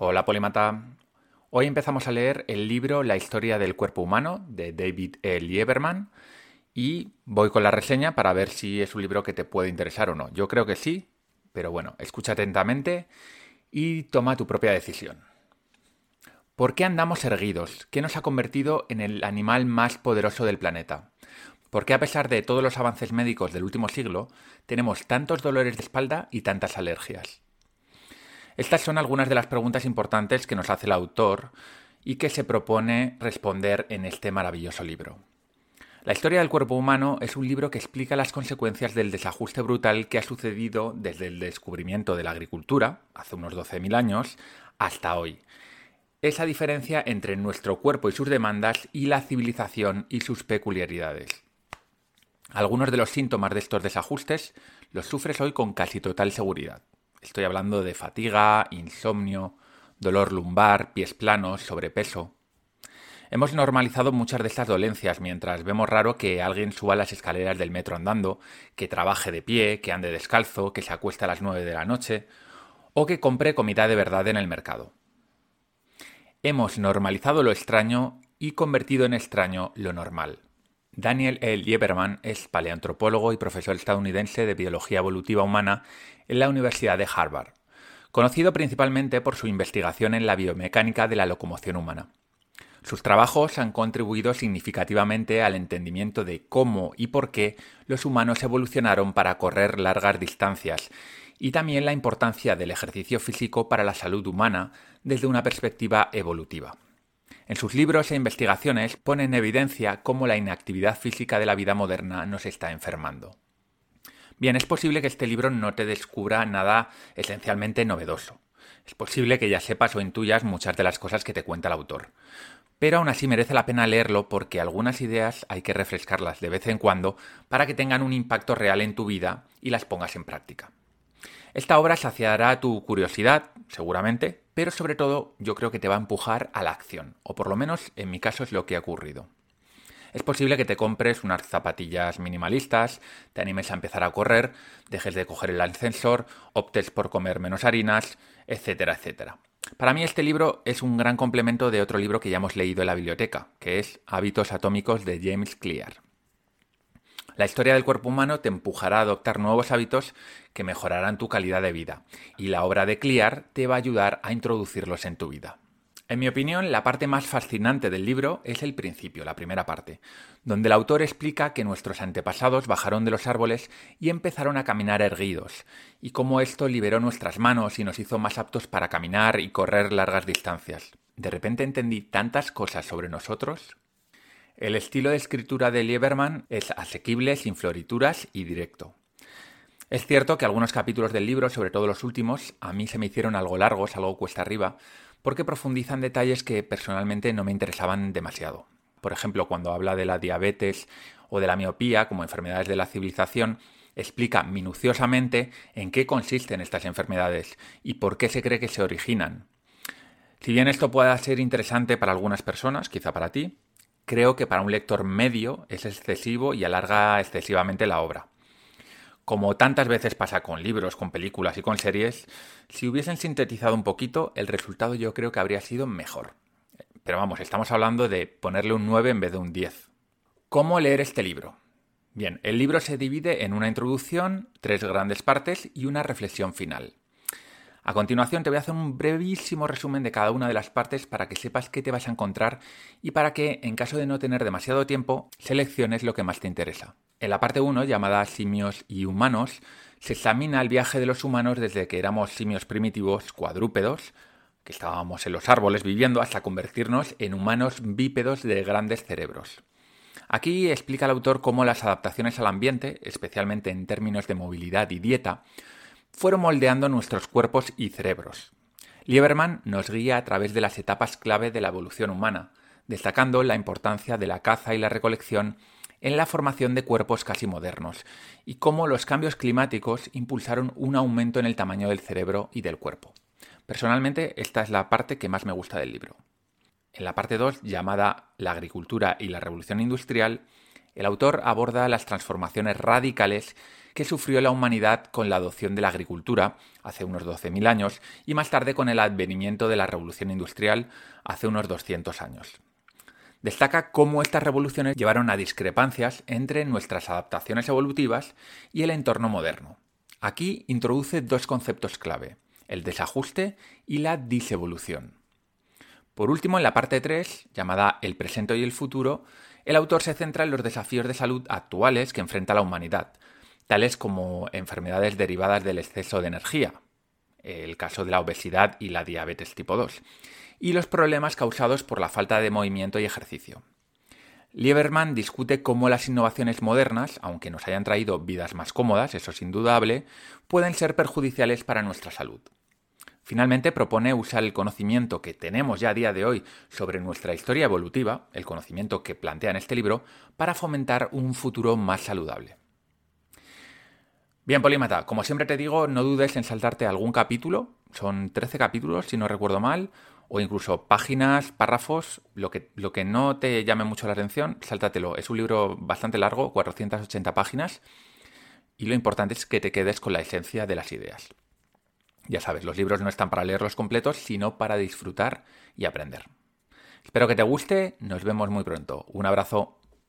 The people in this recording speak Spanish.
Hola Polimata. Hoy empezamos a leer el libro La historia del cuerpo humano de David E. Lieberman y voy con la reseña para ver si es un libro que te puede interesar o no. Yo creo que sí, pero bueno, escucha atentamente y toma tu propia decisión. ¿Por qué andamos erguidos? ¿Qué nos ha convertido en el animal más poderoso del planeta? ¿Por qué a pesar de todos los avances médicos del último siglo tenemos tantos dolores de espalda y tantas alergias? Estas son algunas de las preguntas importantes que nos hace el autor y que se propone responder en este maravilloso libro. La historia del cuerpo humano es un libro que explica las consecuencias del desajuste brutal que ha sucedido desde el descubrimiento de la agricultura, hace unos 12.000 años, hasta hoy. Esa diferencia entre nuestro cuerpo y sus demandas y la civilización y sus peculiaridades. Algunos de los síntomas de estos desajustes los sufres hoy con casi total seguridad. Estoy hablando de fatiga, insomnio, dolor lumbar, pies planos, sobrepeso. Hemos normalizado muchas de estas dolencias mientras vemos raro que alguien suba las escaleras del metro andando, que trabaje de pie, que ande descalzo, que se acueste a las nueve de la noche o que compre comida de verdad en el mercado. Hemos normalizado lo extraño y convertido en extraño lo normal. Daniel L. Lieberman es paleantropólogo y profesor estadounidense de biología evolutiva humana en la Universidad de Harvard, conocido principalmente por su investigación en la biomecánica de la locomoción humana. Sus trabajos han contribuido significativamente al entendimiento de cómo y por qué los humanos evolucionaron para correr largas distancias y también la importancia del ejercicio físico para la salud humana desde una perspectiva evolutiva. En sus libros e investigaciones pone en evidencia cómo la inactividad física de la vida moderna nos está enfermando. Bien, es posible que este libro no te descubra nada esencialmente novedoso. Es posible que ya sepas o intuyas muchas de las cosas que te cuenta el autor. Pero aún así merece la pena leerlo porque algunas ideas hay que refrescarlas de vez en cuando para que tengan un impacto real en tu vida y las pongas en práctica. Esta obra saciará tu curiosidad, seguramente, pero sobre todo yo creo que te va a empujar a la acción, o por lo menos en mi caso es lo que ha ocurrido. Es posible que te compres unas zapatillas minimalistas, te animes a empezar a correr, dejes de coger el ascensor, optes por comer menos harinas, etcétera, etcétera. Para mí este libro es un gran complemento de otro libro que ya hemos leído en la biblioteca, que es Hábitos Atómicos de James Clear. La historia del cuerpo humano te empujará a adoptar nuevos hábitos que mejorarán tu calidad de vida, y la obra de Clear te va a ayudar a introducirlos en tu vida. En mi opinión, la parte más fascinante del libro es el principio, la primera parte, donde el autor explica que nuestros antepasados bajaron de los árboles y empezaron a caminar erguidos, y cómo esto liberó nuestras manos y nos hizo más aptos para caminar y correr largas distancias. De repente entendí tantas cosas sobre nosotros el estilo de escritura de Lieberman es asequible, sin florituras y directo. Es cierto que algunos capítulos del libro, sobre todo los últimos, a mí se me hicieron algo largos, algo cuesta arriba, porque profundizan detalles que personalmente no me interesaban demasiado. Por ejemplo, cuando habla de la diabetes o de la miopía como enfermedades de la civilización, explica minuciosamente en qué consisten estas enfermedades y por qué se cree que se originan. Si bien esto pueda ser interesante para algunas personas, quizá para ti, creo que para un lector medio es excesivo y alarga excesivamente la obra. Como tantas veces pasa con libros, con películas y con series, si hubiesen sintetizado un poquito, el resultado yo creo que habría sido mejor. Pero vamos, estamos hablando de ponerle un 9 en vez de un 10. ¿Cómo leer este libro? Bien, el libro se divide en una introducción, tres grandes partes y una reflexión final. A continuación te voy a hacer un brevísimo resumen de cada una de las partes para que sepas qué te vas a encontrar y para que, en caso de no tener demasiado tiempo, selecciones lo que más te interesa. En la parte 1, llamada Simios y Humanos, se examina el viaje de los humanos desde que éramos simios primitivos cuadrúpedos, que estábamos en los árboles viviendo, hasta convertirnos en humanos bípedos de grandes cerebros. Aquí explica el autor cómo las adaptaciones al ambiente, especialmente en términos de movilidad y dieta, fueron moldeando nuestros cuerpos y cerebros. Lieberman nos guía a través de las etapas clave de la evolución humana, destacando la importancia de la caza y la recolección en la formación de cuerpos casi modernos, y cómo los cambios climáticos impulsaron un aumento en el tamaño del cerebro y del cuerpo. Personalmente, esta es la parte que más me gusta del libro. En la parte 2, llamada La agricultura y la revolución industrial, el autor aborda las transformaciones radicales que sufrió la humanidad con la adopción de la agricultura hace unos 12.000 años y más tarde con el advenimiento de la revolución industrial hace unos 200 años. Destaca cómo estas revoluciones llevaron a discrepancias entre nuestras adaptaciones evolutivas y el entorno moderno. Aquí introduce dos conceptos clave, el desajuste y la disevolución. Por último, en la parte 3, llamada El presente y el futuro, el autor se centra en los desafíos de salud actuales que enfrenta la humanidad, tales como enfermedades derivadas del exceso de energía, el caso de la obesidad y la diabetes tipo 2, y los problemas causados por la falta de movimiento y ejercicio. Lieberman discute cómo las innovaciones modernas, aunque nos hayan traído vidas más cómodas, eso es indudable, pueden ser perjudiciales para nuestra salud. Finalmente propone usar el conocimiento que tenemos ya a día de hoy sobre nuestra historia evolutiva, el conocimiento que plantea en este libro, para fomentar un futuro más saludable. Bien, Polímata, como siempre te digo, no dudes en saltarte algún capítulo, son 13 capítulos si no recuerdo mal, o incluso páginas, párrafos, lo que, lo que no te llame mucho la atención, sáltatelo. Es un libro bastante largo, 480 páginas, y lo importante es que te quedes con la esencia de las ideas. Ya sabes, los libros no están para leerlos completos, sino para disfrutar y aprender. Espero que te guste, nos vemos muy pronto. Un abrazo.